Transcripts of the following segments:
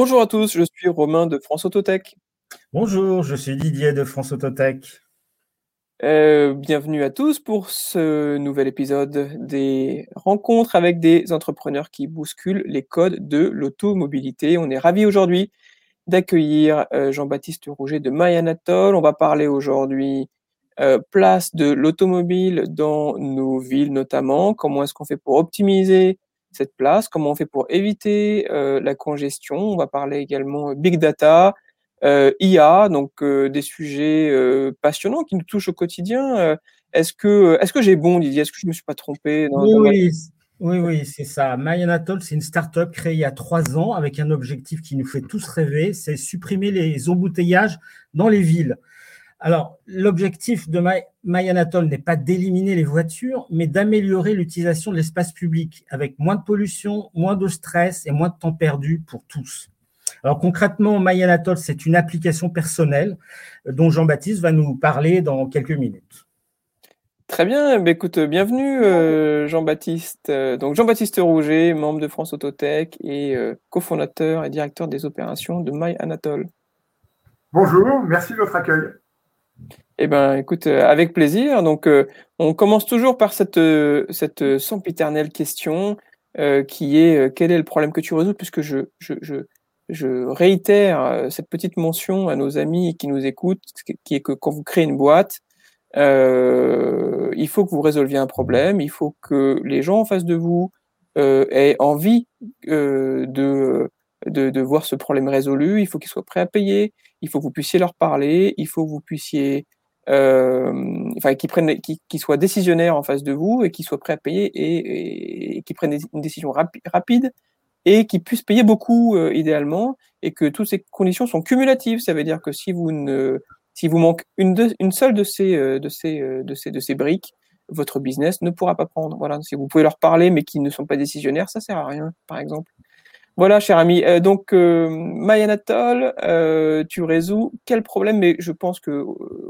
Bonjour à tous, je suis Romain de France Autotech. Bonjour, je suis Didier de France Autotech. Euh, bienvenue à tous pour ce nouvel épisode des rencontres avec des entrepreneurs qui bousculent les codes de l'automobilité. On est ravis aujourd'hui d'accueillir euh, Jean-Baptiste Rouget de MyAnatole. On va parler aujourd'hui euh, place de l'automobile dans nos villes notamment. Comment est-ce qu'on fait pour optimiser cette place, comment on fait pour éviter euh, la congestion? On va parler également euh, big data, euh, IA, donc des sujets passionnants qui nous touchent au quotidien. est-ce que, est-ce que j'ai bon, Didier? Est-ce que je ne me suis pas trompé Oui, oui, oui, c'est ça. MyAnatol, c'est une start-up créée il y a trois ans avec un objectif qui nous fait tous rêver, c'est supprimer les embouteillages dans les villes. Alors, l'objectif de MyAnatole n'est pas d'éliminer les voitures, mais d'améliorer l'utilisation de l'espace public avec moins de pollution, moins de stress et moins de temps perdu pour tous. Alors concrètement, MyAnatole, c'est une application personnelle dont Jean-Baptiste va nous parler dans quelques minutes. Très bien, bah, écoute, bienvenue euh, Jean-Baptiste. Euh, donc Jean-Baptiste Rouget, membre de France Autotech et euh, cofondateur et directeur des opérations de MyAnatole. Bonjour, merci de votre accueil. Eh ben, écoute, euh, avec plaisir. Donc, euh, on commence toujours par cette, euh, cette sempiternelle question qui est quel est le problème que tu résous? Puisque je, je, je, je, réitère cette petite mention à nos amis qui nous écoutent, qui est que quand vous créez une boîte, il faut que vous résolviez un problème, il faut que les gens en face de vous aient envie de, de, voir ce problème résolu, il faut qu'ils soient prêts à payer, il faut que vous puissiez leur parler, il faut que vous puissiez euh, enfin, qui prennent, qui, qui, soient décisionnaires en face de vous et qui soient prêts à payer et, et, qui prennent une décision rapide et qui puissent payer beaucoup euh, idéalement et que toutes ces conditions sont cumulatives. Ça veut dire que si vous ne, si vous manque une, seule de ces, euh, de ces, de ces, de ces briques, votre business ne pourra pas prendre. Voilà. Si vous pouvez leur parler mais qui ne sont pas décisionnaires, ça sert à rien, par exemple. Voilà, cher ami. Euh, donc, euh, Mayanatol, euh, tu résous quel problème? Mais je pense que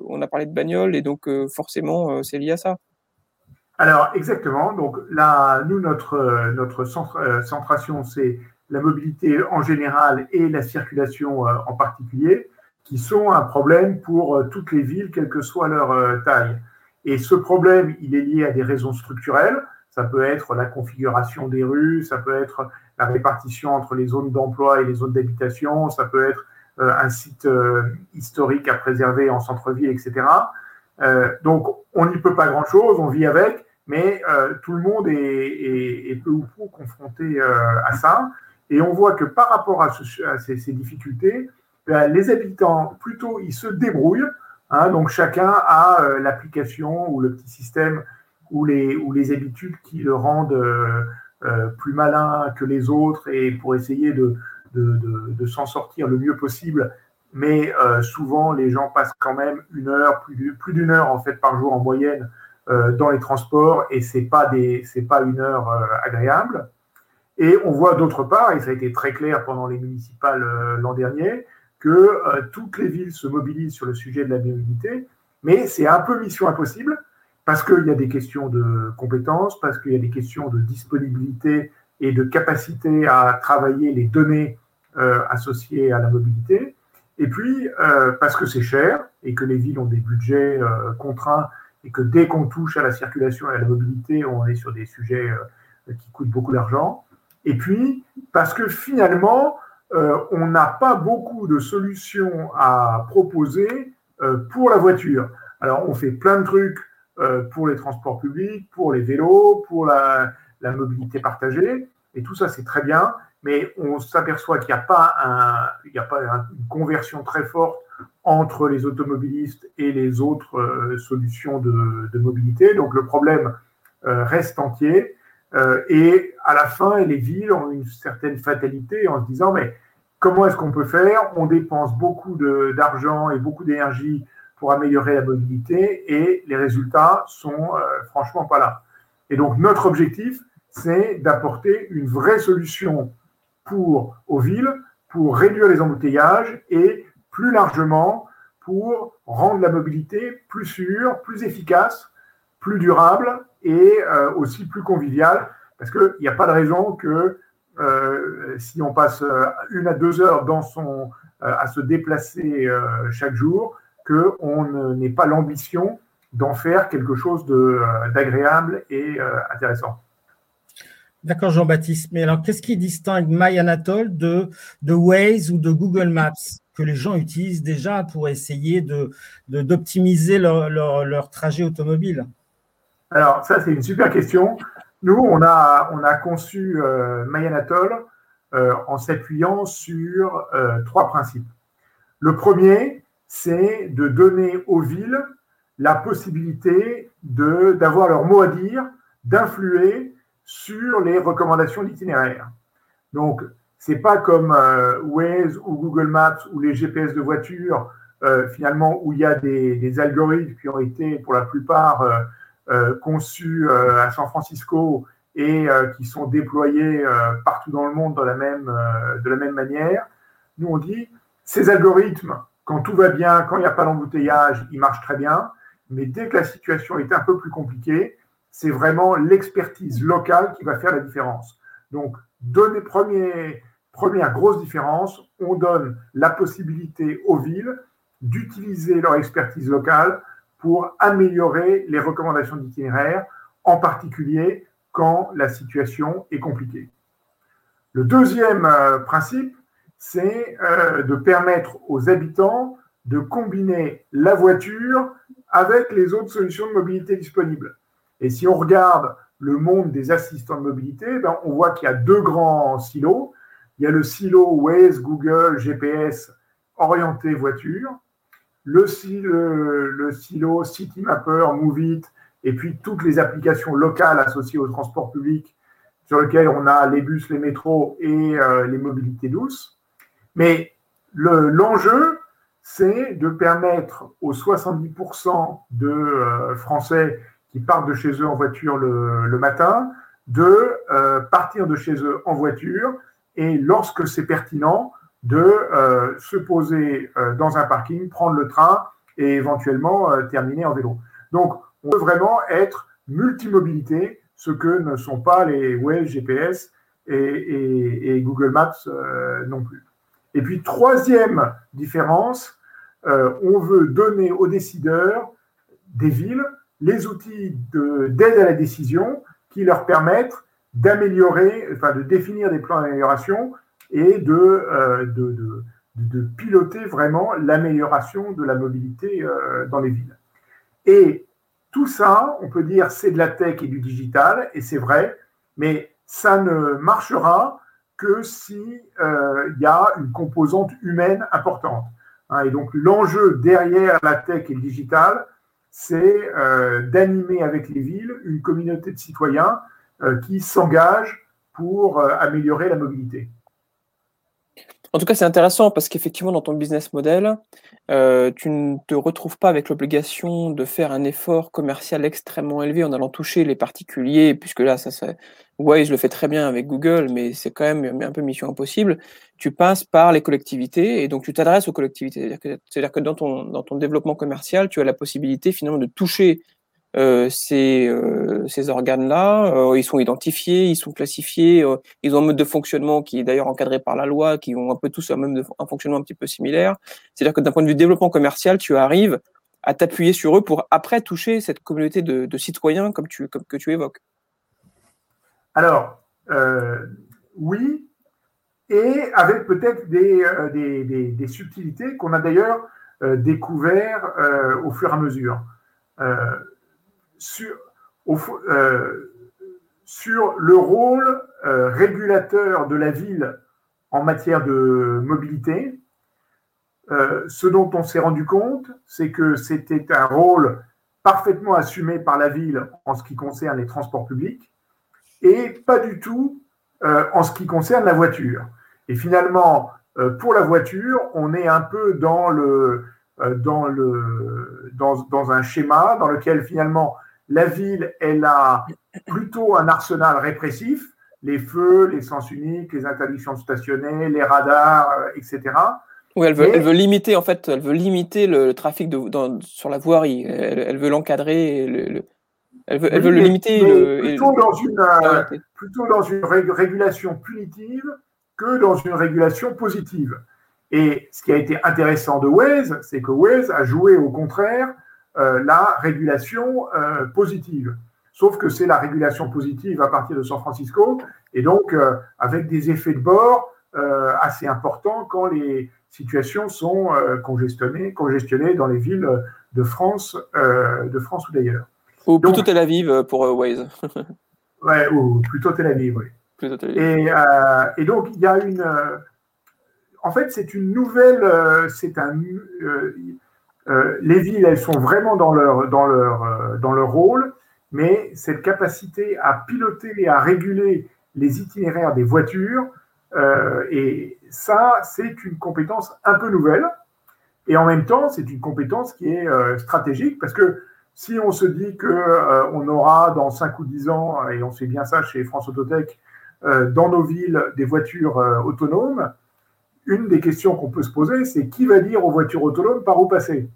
on a parlé de bagnole et donc forcément, c'est lié à ça. Alors, exactement. Donc là, nous, notre, notre centration, c'est la mobilité en général et la circulation en particulier, qui sont un problème pour toutes les villes, quelle que soit leur taille. Et ce problème, il est lié à des raisons structurelles. Ça peut être la configuration des rues, ça peut être la répartition entre les zones d'emploi et les zones d'habitation, ça peut être euh, un site euh, historique à préserver en centre-ville, etc. Euh, donc, on n'y peut pas grand-chose, on vit avec, mais tout le monde est, peu ou prou confronté à ça. Et on voit que par rapport à, ces, difficultés, ben, les habitants, plutôt, ils se débrouillent. Hein, donc, chacun a l'application ou le petit système ou les, ou les habitudes qui le rendent euh, euh, plus malin que les autres et pour essayer de, de, de, s'en sortir le mieux possible. Mais euh, souvent, les gens passent quand même une heure, plus d'une heure en fait par jour en moyenne dans les transports et c'est pas pas une heure agréable. Et on voit d'autre part, et ça a été très clair pendant les municipales l'an dernier, que toutes les villes se mobilisent sur le sujet de la mobilité, mais c'est un peu mission impossible parce qu'il y a des questions de compétences, parce qu'il y a des questions de disponibilité et de capacité à travailler les données euh, associées à la mobilité, et puis euh, parce que c'est cher et que les villes ont des budgets euh, contraints et que dès qu'on touche à la circulation et à la mobilité, on est sur des sujets qui coûtent beaucoup d'argent, et puis parce que finalement, on n'a pas beaucoup de solutions à proposer pour la voiture. Alors on fait plein de trucs euh, pour les transports publics, pour les vélos, pour la, mobilité partagée. Et tout ça, c'est très bien, mais on s'aperçoit qu'il n'y a pas une conversion très forte entre les automobilistes et les autres euh, solutions de, mobilité. Donc le problème euh, reste entier. et à la fin, les villes ont une certaine fatalité en se disant, mais comment est-ce qu'on peut faire? On dépense beaucoup d'argent et beaucoup d'énergie pour améliorer la mobilité et les résultats sont euh, franchement pas là. Et donc notre objectif, c'est d'apporter une vraie solution pour aux villes pour réduire les embouteillages et plus largement pour rendre la mobilité plus sûre, plus efficace, plus durable et euh, aussi plus conviviale parce qu'il n'y a pas de raison que si on passe une à deux heures dans son, à se déplacer chaque jour, qu'on n'ait pas l'ambition d'en faire quelque chose d'agréable et intéressant. D'accord, Jean-Baptiste. Mais alors, qu'est-ce qui distingue MyAnatole de, de Waze ou de Google Maps que les gens utilisent déjà pour essayer d'optimiser de, leur, leur, trajet automobile? Alors, ça, c'est une super question. Nous, on a, on a conçu euh, MyAnatole euh, en s'appuyant sur euh, trois principes. Le premier, c'est de donner aux villes la possibilité d'avoir leur mot à dire, d'influer sur les recommandations d'itinéraire. Donc, c'est pas comme euh, Waze ou Google Maps ou les GPS de voiture, euh, finalement, où il y a des, algorithmes qui ont été, pour la plupart, euh, conçus à San Francisco et qui sont déployés partout dans le monde de la, même, de la même manière. Nous, on dit, ces algorithmes, quand tout va bien, quand il n'y a pas d'embouteillage, ils marchent très bien, mais dès que la situation est un peu plus compliquée, c'est vraiment l'expertise locale qui va faire la différence. Donc, donner, premier, première grosse différence, on donne la possibilité aux villes d'utiliser leur expertise locale pour améliorer les recommandations d'itinéraire, en particulier quand la situation est compliquée. Le deuxième euh, principe, c'est euh, de permettre aux habitants de combiner la voiture avec les autres solutions de mobilité disponibles. Et si on regarde le monde des assistants de mobilité, ben, on voit qu'il y a deux grands silos. Il y a le silo Waze, Google, GPS orienté voiture, le, le, silo CityMapper, Moveit, et puis toutes les applications locales associées au transport public sur lesquelles on a les bus, les métros et euh, les mobilités douces. Mais l'enjeu, c'est de permettre aux 70% de euh, Français qui partent de chez eux en voiture le, matin, de euh, partir de chez eux en voiture et lorsque c'est pertinent, de euh, se poser dans un parking, prendre le train et éventuellement terminer en vélo. Donc, on veut vraiment être multimobilité, ce que ne sont pas les Waze, GPS et Google Maps non plus. Et puis, troisième différence, on veut donner aux décideurs des villes les outils d'aide à la décision qui leur permettent d'améliorer, enfin de définir des plans d'amélioration et de, euh, piloter vraiment l'amélioration de la mobilité euh, dans les villes. Et tout ça, on peut dire, c'est de la tech et du digital, et c'est vrai, mais ça ne marchera que s'il euh, y a une composante humaine importante. Hein, et donc l'enjeu derrière la tech et le digital, c'est euh, d'animer avec les villes une communauté de citoyens euh, qui s'engagent pour euh, améliorer la mobilité. En tout cas, c'est intéressant parce qu'effectivement, dans ton business model, euh, tu ne te retrouves pas avec l'obligation de faire un effort commercial extrêmement élevé en allant toucher les particuliers, puisque là, ça, ça je le fais très bien avec Google, mais c'est quand même un peu mission impossible. Tu passes par les collectivités et donc tu t'adresses aux collectivités. C'est-à-dire que, que dans, ton, dans ton développement commercial, tu as la possibilité finalement de toucher ces, euh, ces organes-là, euh, ils sont identifiés, ils sont classifiés, ils ont un mode de fonctionnement qui est d'ailleurs encadré par la loi, qui ont un peu tous un, même un fonctionnement un petit peu similaire. C'est-à-dire que d'un point de vue développement commercial, tu arrives à t'appuyer sur eux pour après toucher cette communauté de, citoyens comme tu, comme, que tu évoques. Alors, oui, et avec peut-être des, des, des, des, subtilités qu'on a d'ailleurs découvert au fur et à mesure sur, euh, sur le rôle euh, régulateur de la ville en matière de mobilité. Euh, ce dont on s'est rendu compte, c'est que c'était un rôle parfaitement assumé par la ville en ce qui concerne les transports publics et pas du tout en ce qui concerne la voiture. Et finalement, pour la voiture, on est un peu dans, le, dans, le, dans, dans un schéma dans lequel finalement la ville, elle a plutôt un arsenal répressif, les feux, les sens uniques, les interdictions de stationner, les radars, euh, etc. Oui, elle veut, elle veut, limiter en fait, elle veut limiter le, trafic de, sur la voirie. Elle, veut l'encadrer. Le, Elle veut, elle veut le limiter. Le, plutôt, dans une, euh, plutôt dans une régulation punitive que dans une régulation positive. Et ce qui a été intéressant de Waze, c'est que Waze a joué au contraire la régulation euh, positive. Sauf que c'est la régulation positive à partir de San Francisco, et donc avec des effets de bord assez importants quand les situations sont congestionnées, congestionnées dans les villes de France, de France ou d'ailleurs. Ou plutôt Tel Aviv euh, pour euh, Waze. ouais, ou plutôt Tel Aviv, oui. Et, euh, et, donc, il y a une. en fait, c'est une nouvelle. c'est un. Les villes, elles sont vraiment dans leur, dans, leur, rôle, mais cette capacité à piloter et à réguler les itinéraires des voitures, et ça, c'est une compétence un peu nouvelle. Et en même temps, c'est une compétence qui est stratégique parce que si on se dit qu'on euh, aura dans 5 ou 10 ans, et on sait bien ça chez France Autotech, euh, dans nos villes des voitures euh, autonomes, une des questions qu'on peut se poser, c'est qui va dire aux voitures autonomes par où passer?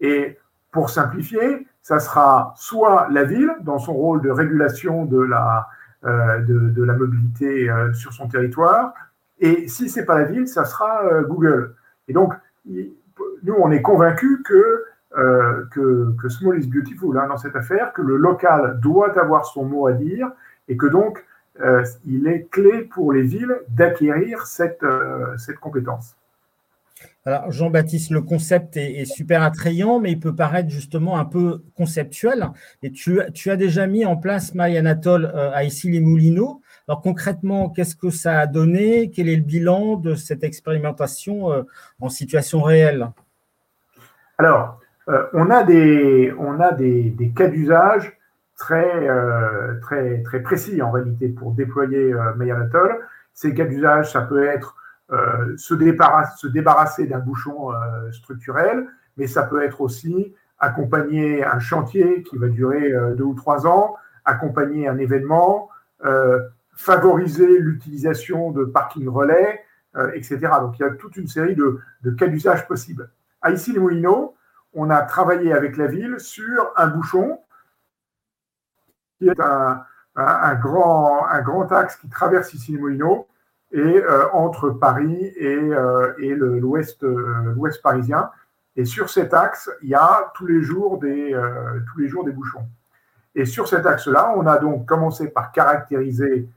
Et pour simplifier, ça sera soit la ville, dans son rôle de régulation de la, de, la mobilité sur son territoire, et si ce n'est pas la ville, ça sera Google. Et donc, nous, on est convaincus que euh, que, que, small is beautiful hein, dans cette affaire, que le local doit avoir son mot à dire et que donc euh, il est clé pour les villes d'acquérir cette, euh, cette compétence. Alors Jean-Baptiste, le concept est, super attrayant, mais il peut paraître justement un peu conceptuel. Et tu, tu as déjà mis en place MyAnatole à Issy-les-Moulineaux. Alors concrètement, qu'est-ce que ça a donné? Quel est le bilan de cette expérimentation en situation réelle? Alors, euh, on a des, on a des, cas d'usage très, euh, très, très précis en réalité pour déployer euh, Ces cas d'usage, ça peut être euh, se, débarrasser, se débarrasser d'un bouchon structurel, mais ça peut être aussi accompagner un chantier qui va durer deux ou trois ans, accompagner un événement, favoriser l'utilisation de parking relais, etc. Donc il y a toute une série de, de cas d'usage possibles. À ici les Moulineaux, on a travaillé avec la ville sur un bouchon qui est un, grand, un grand axe qui traverse ici les Moulineaux et euh, entre Paris et, euh, l'ouest, euh, l'ouest parisien. Et sur cet axe, il y a tous les jours des, tous les jours des bouchons. Et sur cet axe-là, on a donc commencé par caractériser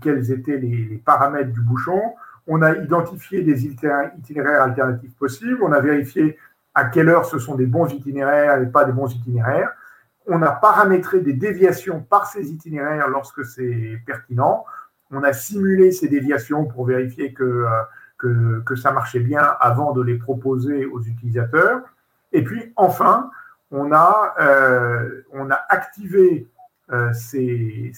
quels étaient les, paramètres du bouchon. On a identifié des itinéraires alternatifs possibles. On a vérifié à quelle heure ce sont des bons itinéraires et pas des bons itinéraires. On a paramétré des déviations par ces itinéraires lorsque c'est pertinent. On a simulé ces déviations pour vérifier que, euh, ça marchait bien avant de les proposer aux utilisateurs. Et puis enfin, on a, euh, activé euh, ces,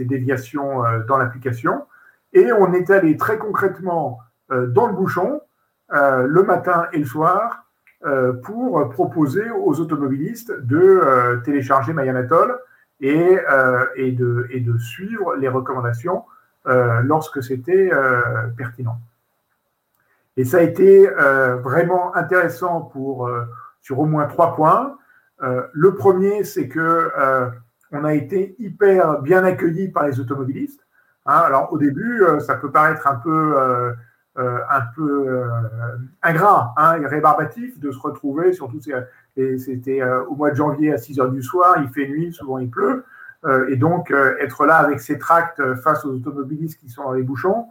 déviations dans l'application et on est allé très concrètement dans le bouchon le matin et le soir pour proposer aux automobilistes de euh, télécharger MyAnatole et, euh, et, de, suivre les recommandations lorsque c'était pertinent. Et ça a été vraiment intéressant pour, sur au moins trois points. le premier, c'est que on a été hyper bien accueillis par les automobilistes. Hein. alors au début, ça peut paraître un peu euh, un peu euh, ingrat hein, rébarbatif de se retrouver, surtout c'était euh, au mois de janvier à 6 heures du soir, il fait nuit, souvent il pleut, et donc être là avec ses tracts face aux automobilistes qui sont dans les bouchons,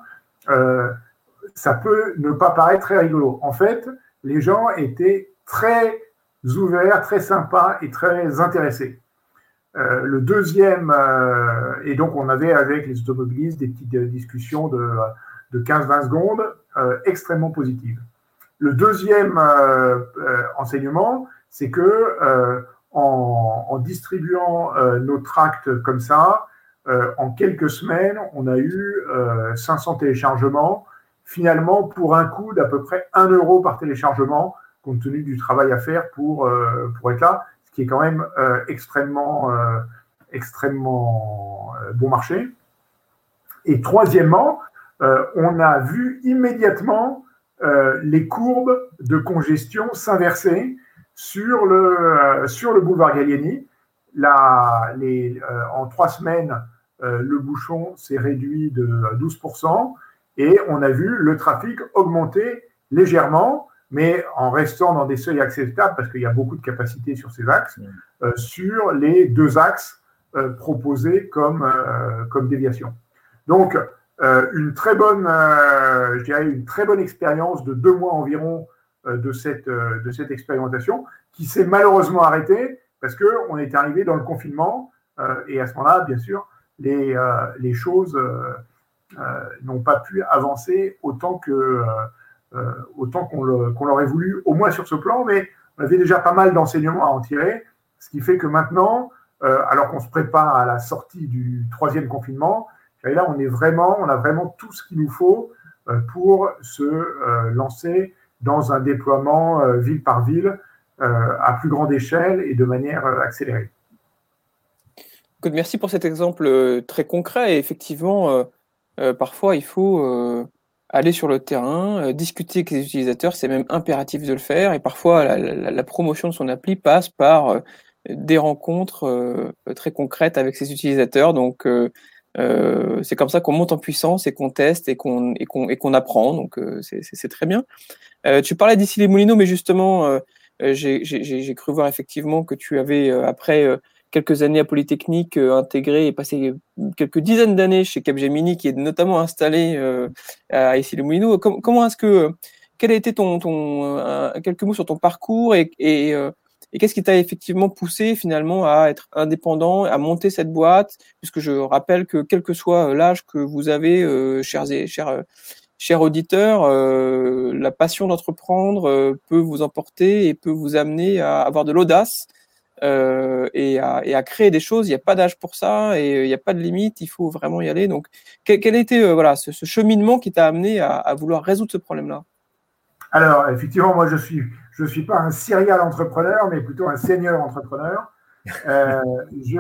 ça peut ne pas paraître très rigolo. En fait, les gens étaient très ouverts, très sympas et très intéressés. le deuxième, et donc on avait avec les automobilistes des petites discussions de de 15-20 secondes euh, extrêmement positive. Le deuxième euh, euh, enseignement, c'est que en, distribuant nos tracts comme ça, en quelques semaines, on a eu 500 téléchargements, finalement pour un coût d'à peu près 1 euro par téléchargement, compte tenu du travail à faire pour, pour être là, ce qui est quand même extrêmement, extrêmement bon marché. Et troisièmement, euh, on a vu immédiatement euh, les courbes de congestion s'inverser sur le, euh, sur le boulevard Gallieni. en trois semaines, le bouchon s'est réduit de 12% et on a vu le trafic augmenter légèrement, mais en restant dans des seuils acceptables, parce qu'il y a beaucoup de capacité sur ces axes, sur les deux axes proposés comme, comme déviation. Donc, une très bonne, je dirais une très bonne expérience de deux mois environ de cette, de cette expérimentation qui s'est malheureusement arrêtée parce qu'on est arrivé dans le confinement et à ce moment-là, bien sûr, les, les choses n'ont pas pu avancer autant que autant qu'on l'aurait voulu, au moins sur ce plan, mais on avait déjà pas mal d'enseignements à en tirer, ce qui fait que maintenant, alors qu'on se prépare à la sortie du troisième confinement, et là, on a vraiment tout ce qu'il nous faut euh, pour se euh, lancer dans un déploiement euh, ville par ville à plus grande échelle et de manière accélérée. Merci pour cet exemple très concret. Et effectivement, parfois, il faut aller sur le terrain, discuter avec les utilisateurs. C'est même impératif de le faire. Et parfois, la, la promotion de son appli passe par des rencontres très concrètes avec ses utilisateurs. Donc, euh, c'est comme ça qu'on monte en puissance et qu'on teste et qu'on et qu'on qu'on apprend. Donc euh, c'est très bien. Euh, tu parlais d'ici les Moulineaux, mais justement, j'ai cru voir effectivement que tu avais après quelques années à Polytechnique intégré et passé quelques dizaines d'années chez Capgemini, qui est notamment installé à ici les Moulineaux. comment est-ce que quel a été ton, ton quelques mots sur ton parcours et, et et qu'est-ce qui t'a effectivement poussé finalement à être indépendant, à monter cette boîte? Puisque je rappelle que quel que soit euh, l'âge que vous avez, euh, chers, et, chers, euh, auditeurs, la passion d'entreprendre peut vous emporter et peut vous amener à avoir de l'audace et, à, créer des choses. Il n'y a pas d'âge pour ça et il n'y a pas de limite. Il faut vraiment y aller. Donc, quel, quel était voilà ce, cheminement qui t'a amené à, vouloir résoudre ce problème-là? Alors, effectivement, moi, je suis je ne suis pas un serial entrepreneur, mais plutôt un senior entrepreneur. Euh, je,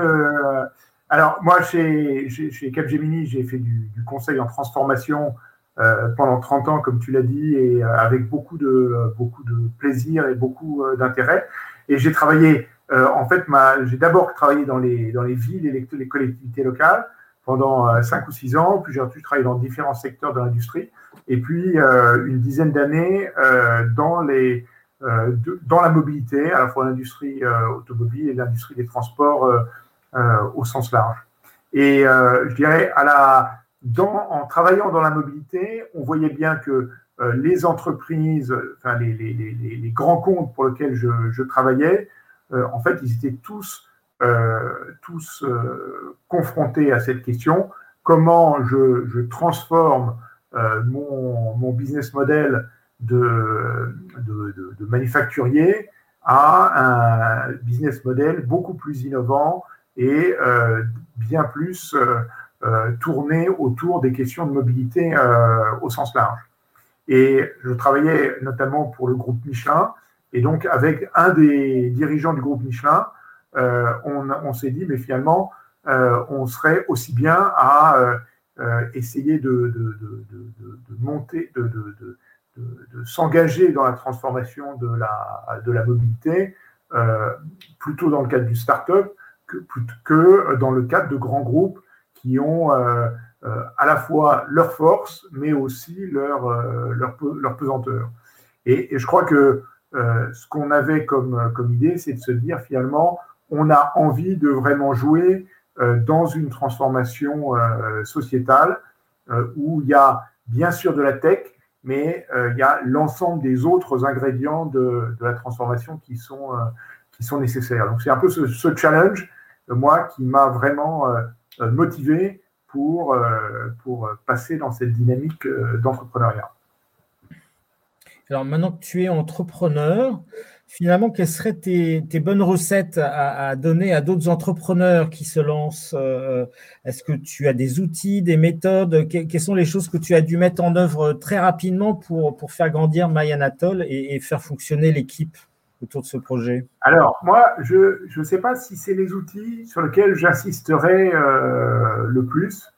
alors, moi, chez, chez, Capgemini, j'ai fait du, conseil en transformation euh, pendant 30 ans, comme tu l'as dit, et euh, avec beaucoup de, beaucoup de plaisir et beaucoup euh, d'intérêt. Et j'ai travaillé, euh, en fait, j'ai d'abord travaillé dans les, dans les villes et les, les collectivités locales pendant 5 ou 6 ans, puis j'ai ensuite travaillé dans différents secteurs de l'industrie, et puis une dizaine d'années dans les euh, dans la mobilité, à la fois l'industrie euh, automobile et l'industrie des transports euh, au sens large. Et je dirais, à la, dans, en travaillant dans la mobilité, on voyait bien que les entreprises, enfin les, les, les, les, grands comptes pour lesquels je, je travaillais, en fait, ils étaient tous, tous confrontés à cette question comment je, je transforme mon, mon, business model de, de, de, manufacturier à un business model beaucoup plus innovant et euh, bien plus euh, euh, tourné autour des questions de mobilité au sens large. Et je travaillais notamment pour le groupe Michelin, et donc avec un des dirigeants du groupe Michelin, on, on s'est dit, mais finalement, on serait aussi bien à essayer de, de, de, de monter, de, de, s'engager dans la transformation de la, de la mobilité, euh, plutôt dans le cadre du start-up que, que, dans le cadre de grands groupes qui ont euh, euh, à la fois leur force, mais aussi leur, leur, leur pesanteur. Et, et, je crois que ce qu'on avait comme, comme idée, c'est de se dire finalement, on a envie de vraiment jouer dans une transformation sociétale où il y a bien sûr de la tech, mais euh, il y a l'ensemble des autres ingrédients de, de, la transformation qui sont, euh, qui sont nécessaires. Donc c'est un peu ce, challenge, euh, moi, qui m'a vraiment motivé pour, pour passer dans cette dynamique d'entrepreneuriat. Alors maintenant que tu es entrepreneur, finalement, quelles seraient tes, bonnes recettes à, donner à d'autres entrepreneurs qui se lancent euh, Est-ce que tu as des outils, des méthodes Quelles sont les choses que tu as dû mettre en œuvre très rapidement pour, faire grandir MyAnatole et, et faire fonctionner l'équipe autour de ce projet? Alors, moi, je ne sais pas si c'est les outils sur lesquels j'insisterai euh, le plus.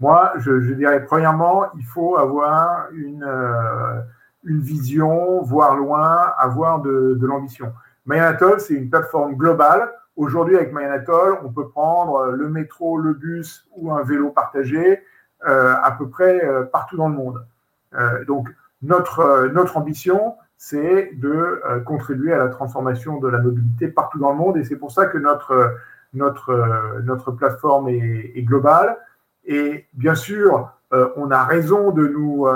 Moi, je, dirais, premièrement, il faut avoir une... Euh, une vision, voir loin, avoir de, de l'ambition. MyAnatole, c'est une plateforme globale Aujourd'hui, avec Mayanatol, on peut prendre le métro, le bus ou un vélo partagé à peu près partout dans le monde. donc, notre, notre ambition, c'est de contribuer à la transformation de la mobilité partout dans le monde. Et c'est pour ça que notre, notre, notre plateforme est, est globale. Et bien sûr, on a raison de nous,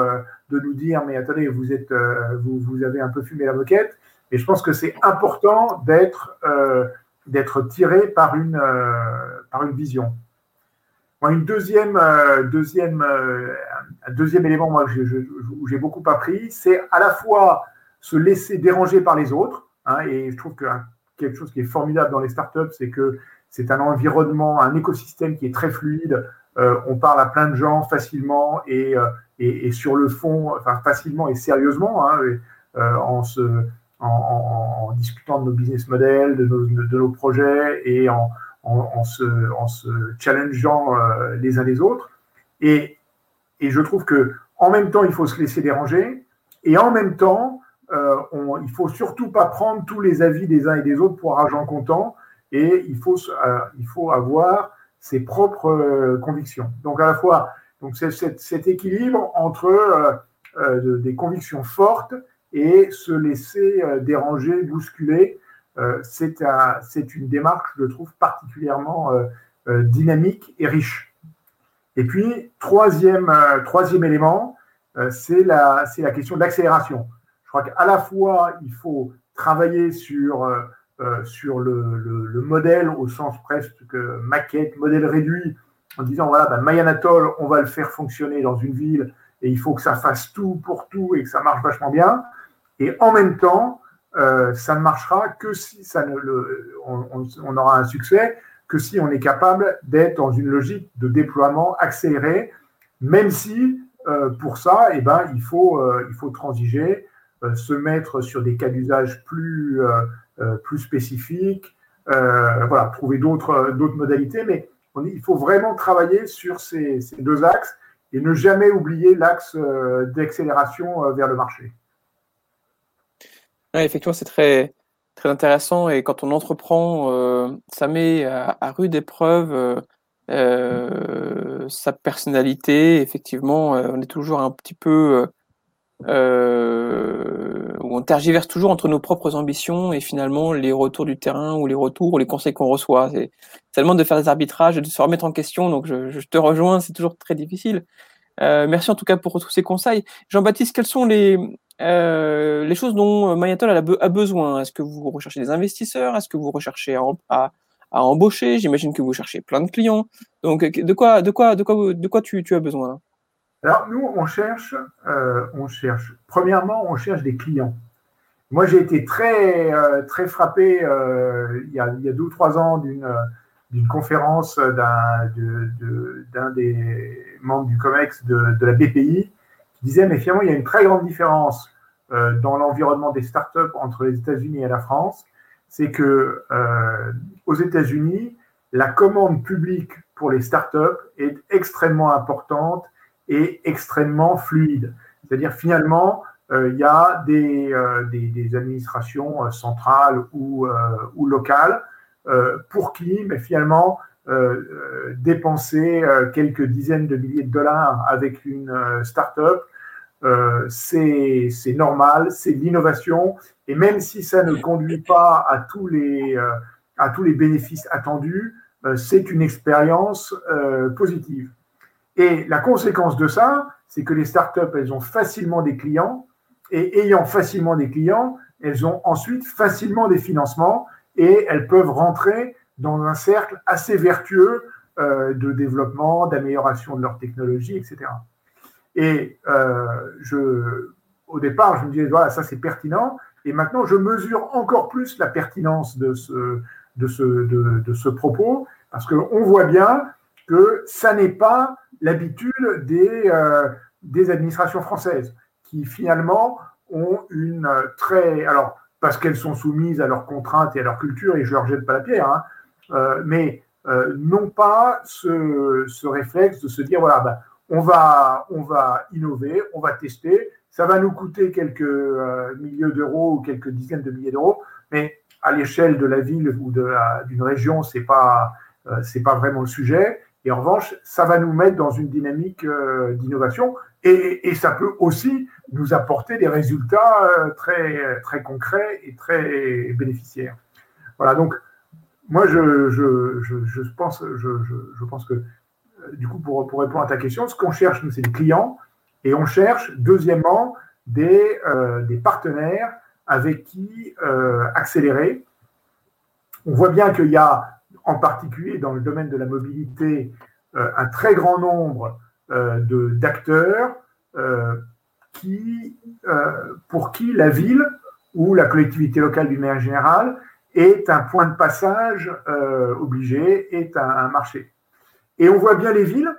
de nous dire, mais attendez, vous, êtes, euh, vous, vous, avez un peu fumé la moquette. Et je pense que c'est important d'être euh, d'être tiré par une, euh, par une vision. Moi, une deuxième, deuxième, un deuxième élément moi, où j'ai beaucoup appris, c'est à la fois se laisser déranger par les autres. Hein, et je trouve que quelque chose qui est formidable dans les startups, c'est que c'est un environnement, un écosystème qui est très fluide. On parle à plein de gens facilement et et, sur le fond, enfin, facilement et sérieusement, hein, euh, en, se, en, discutant de nos business models, de nos, de nos projets et en, en, se, en se challengeant euh, les uns les autres. Et, et je trouve que en même temps, il faut se laisser déranger et en même temps, euh, on, il faut surtout pas prendre tous les avis des uns et des autres pour argent comptant et il faut, euh, il faut avoir ses propres convictions. Donc à la fois donc c'est cet, équilibre entre euh, euh, des convictions fortes et se laisser euh, déranger, bousculer, c'est une démarche, je trouve, particulièrement dynamique et riche. Et puis, troisième, troisième élément, c'est la, la question de l'accélération. Je crois qu'à la fois, il faut travailler sur, sur le, le, modèle au sens presque maquette, modèle réduit, en disant voilà, ben Mayanatol, on va le faire fonctionner dans une ville et il faut que ça fasse tout pour tout et que ça marche vachement bien. Et en même temps, euh, ça ne marchera que si ça ne le, on, aura un succès, que si on est capable d'être dans une logique de déploiement accéléré, même si euh, pour ça, eh ben, il, faut, euh, il faut transiger, se mettre sur des cas d'usage plus, plus spécifiques, voilà, trouver d'autres modalités. Mais il faut vraiment travailler sur ces, deux axes et ne jamais oublier l'axe euh, d'accélération euh, vers le marché. effectivement, c'est très, très intéressant et quand on entreprend, euh, ça met à, rude épreuve sa personnalité. Effectivement, on est toujours un petit peu où on tergiverse toujours entre nos propres ambitions et finalement les retours du terrain ou les retours ou les conseils qu'on reçoit. C'est tellement de faire des arbitrages, de se remettre en question. Donc je, te rejoins, c'est toujours très difficile. Euh, merci en tout cas pour tous ces conseils. Jean-Baptiste, quelles sont les, euh, les choses dont Mayatol a, besoin? Est-ce que vous recherchez des investisseurs? Est-ce que vous recherchez à, à, embaucher? J'imagine que vous cherchez plein de clients. Donc de quoi, de quoi, de quoi, de quoi tu, tu as besoin alors, nous, on cherche, euh, on cherche, premièrement, on cherche des clients. Moi, j'ai été très, euh, frappé euh, il, y a, deux ou trois ans d'une, conférence d'un, des membres du COMEX de, de, la BPI qui disait, mais finalement, il y a une très grande différence dans l'environnement des startups entre les États-Unis et la France. C'est que aux États-Unis, la commande publique pour les startups est extrêmement importante est extrêmement fluide. C'est-à-dire finalement, euh, il y a des, euh, des, administrations euh, centrales ou, ou locales pour qui, mais finalement, dépenser quelques dizaines de milliers de dollars avec une start-up, c'est normal, c'est de l'innovation, et même si ça ne conduit pas à tous les, à tous les bénéfices attendus, c'est une expérience positive. Et la conséquence de ça, c'est que les startups, elles ont facilement des clients, et ayant facilement des clients, elles ont ensuite facilement des financements, et elles peuvent rentrer dans un cercle assez vertueux euh, de développement, d'amélioration de leur technologie, etc. Et euh, je, au départ, je me disais, voilà, ça c'est pertinent, et maintenant je mesure encore plus la pertinence de ce, de ce, de, de ce propos, parce qu'on voit bien que ça n'est pas l'habitude des, euh, des administrations françaises qui finalement ont une très... Alors, parce qu'elles sont soumises à leurs contraintes et à leur culture, et je ne leur jette pas la pierre, hein, euh, mais euh, non pas ce, ce, réflexe de se dire, voilà, ben, on, va, on va innover, on va tester, ça va nous coûter quelques milliers d'euros ou quelques dizaines de milliers d'euros, mais à l'échelle de la ville ou d'une région, c'est pas c'est pas vraiment le sujet. Et en revanche, ça va nous mettre dans une dynamique d'innovation et, ça peut aussi nous apporter des résultats très très concrets et très bénéficiaires. Voilà, donc moi je, je, je, je pense je, pense que du coup pour, pour répondre à ta question, ce qu'on cherche nous c'est des clients et on cherche deuxièmement des, euh, des partenaires avec qui euh, accélérer. On voit bien qu'il y a, en particulier dans le domaine de la mobilité, euh, un très grand nombre d'acteurs qui, pour qui la ville ou la collectivité locale d'une manière générale est un point de passage obligé, est un, marché. Et on voit bien les villes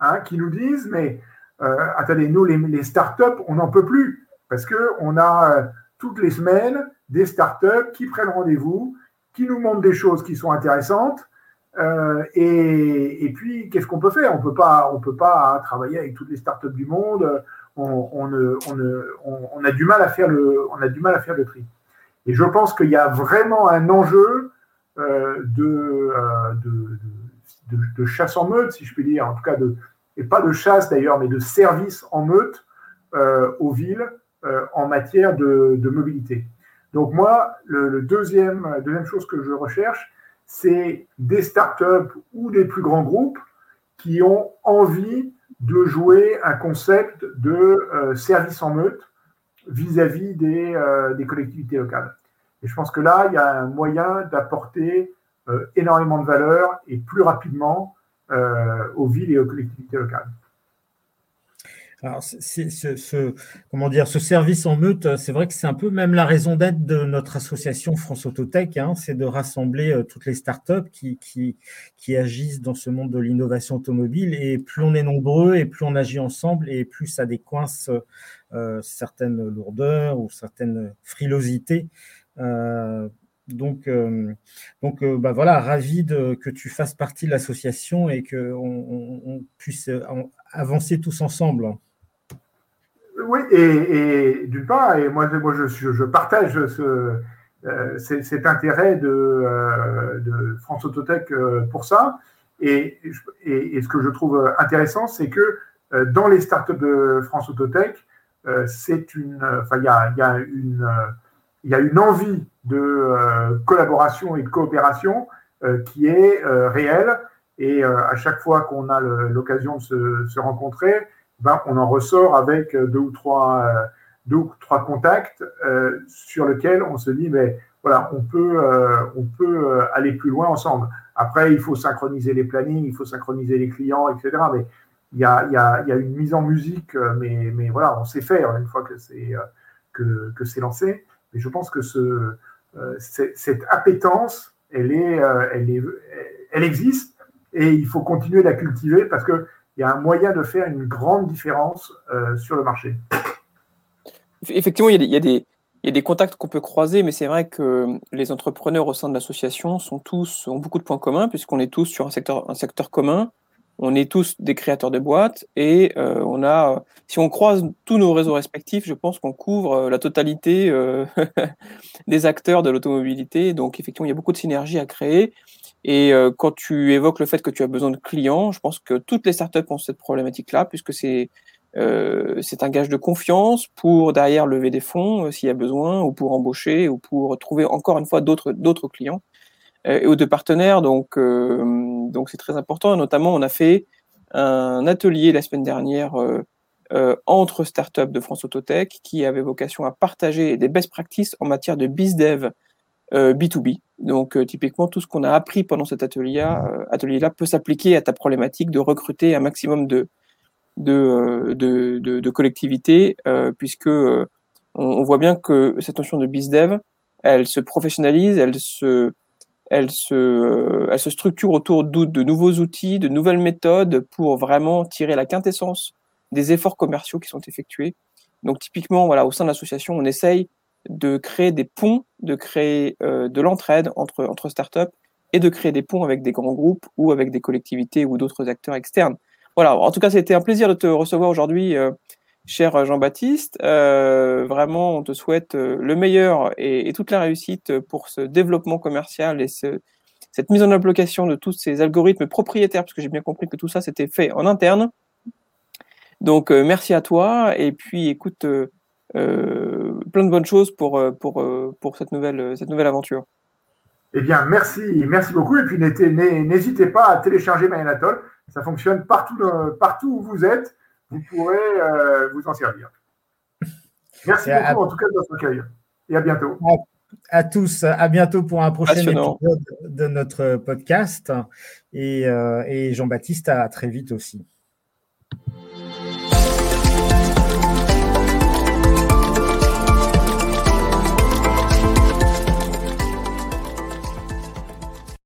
hein, qui nous disent, mais attendez, nous, les startups, on n'en peut plus parce qu'on a toutes les semaines des startups qui prennent rendez-vous, qui nous montrent des choses qui sont intéressantes. Euh, et, puis, qu'est-ce qu'on peut faire? On peut pas, on peut pas travailler avec toutes les startups du monde. On, on, a du mal à faire le, on a du mal à faire le tri. Et je pense qu'il y a vraiment un enjeu euh, euh, de, de, de, chasse en meute, si je puis dire, en tout cas de, et pas de chasse d'ailleurs, mais de service en meute aux villes euh, en matière de, mobilité. Donc moi, le, deuxième, deuxième chose que je recherche, c'est des startups ou des plus grands groupes qui ont envie de jouer un concept de euh, service en meute vis-à-vis euh, des, collectivités locales. Et je pense que là, il y a un moyen d'apporter énormément de valeur et plus rapidement aux villes et aux collectivités locales. Alors, c'est, ce, comment dire, ce service en meute, c'est vrai que c'est un peu même la raison d'être de notre association France Autotech, hein, c'est de rassembler euh, toutes les startups qui, qui, qui agissent dans ce monde de l'innovation automobile. Et plus on est nombreux et plus on agit ensemble, et plus ça décoince euh, certaines lourdeurs ou certaines frilosités. Euh, donc, donc bah voilà, ravi de, que tu fasses partie de l'association et qu'on on, puisse avancer tous ensemble. Oui, et, d'une part, et moi, moi je, partage euh, cet intérêt de, euh, France Autotech euh, pour ça. Et, et, ce que je trouve intéressant, c'est que dans les startups de France Autotech, c'est il y a, une, y a une envie de collaboration et de coopération qui est réelle. Et à chaque fois qu'on a l'occasion de se rencontrer, ben, on en ressort avec euh, deux ou trois, euh, deux ou trois contacts euh, sur lesquels on se dit, mais voilà, on peut, on peut aller plus loin ensemble. Après, il faut synchroniser les plannings, il faut synchroniser les clients, etc. Mais il y a, y a, y a une mise en musique, mais, mais voilà, on sait faire une fois que c'est que, que lancé. Mais je pense que ce, cette appétence, elle, est, elle, est, elle existe et il faut continuer de la cultiver parce que il y a un moyen de faire une grande différence euh, sur le marché. Effectivement, il y a des, contacts qu'on peut croiser, mais c'est vrai que les entrepreneurs au sein de l'association ont beaucoup de points communs puisqu'on est tous sur un secteur, un secteur commun. On est tous des créateurs de boîtes et euh, on a, si on croise tous nos réseaux respectifs, je pense qu'on couvre euh, la totalité des acteurs de l'automobilité. Donc effectivement, il y a beaucoup de synergies à créer. Et euh, quand tu évoques le fait que tu as besoin de clients, je pense que toutes les startups ont cette problématique-là, puisque c'est euh, un gage de confiance pour derrière lever des fonds euh, s'il y a besoin, ou pour embaucher, ou pour trouver encore une fois d'autres clients euh, ou de partenaires. Donc donc c'est très important. Notamment, on a fait un atelier la semaine dernière entre startups de France Autotech qui avait vocation à partager des best practices en matière de bizdev B2B. Donc, euh, typiquement, tout ce qu'on a appris pendant cet atelier-là euh, atelier peut s'appliquer à ta problématique de recruter un maximum de, euh, collectivités, puisque on, voit bien que cette notion de BizDev, elle se professionnalise, elle se, elle se, elle se structure autour de nouveaux outils, de nouvelles méthodes pour vraiment tirer la quintessence des efforts commerciaux qui sont effectués. Donc, typiquement, voilà, au sein de l'association, on essaye de créer des ponts, de créer euh, de l'entraide entre, entre startups et de créer des ponts avec des grands groupes ou avec des collectivités ou d'autres acteurs externes. Voilà, en tout cas, c'était un plaisir de te recevoir aujourd'hui, euh, cher Jean-Baptiste. vraiment, on te souhaite le meilleur et, toute la réussite pour ce développement commercial et ce, cette mise en application de tous ces algorithmes propriétaires, parce que j'ai bien compris que tout ça c'était fait en interne. Donc merci à toi et puis écoute, plein de bonnes choses pour, pour, pour cette, nouvelle, cette nouvelle aventure. Eh bien, merci, merci beaucoup. Et puis, n'hésitez pas à télécharger Mayanatol. Ça fonctionne partout, partout où vous êtes. Vous pourrez euh, vous en servir. Merci beaucoup, en tout cas, de votre accueil. Et à bientôt. À, tous. À bientôt pour un prochain épisode de notre podcast. Et, euh, et Jean-Baptiste, à très vite aussi.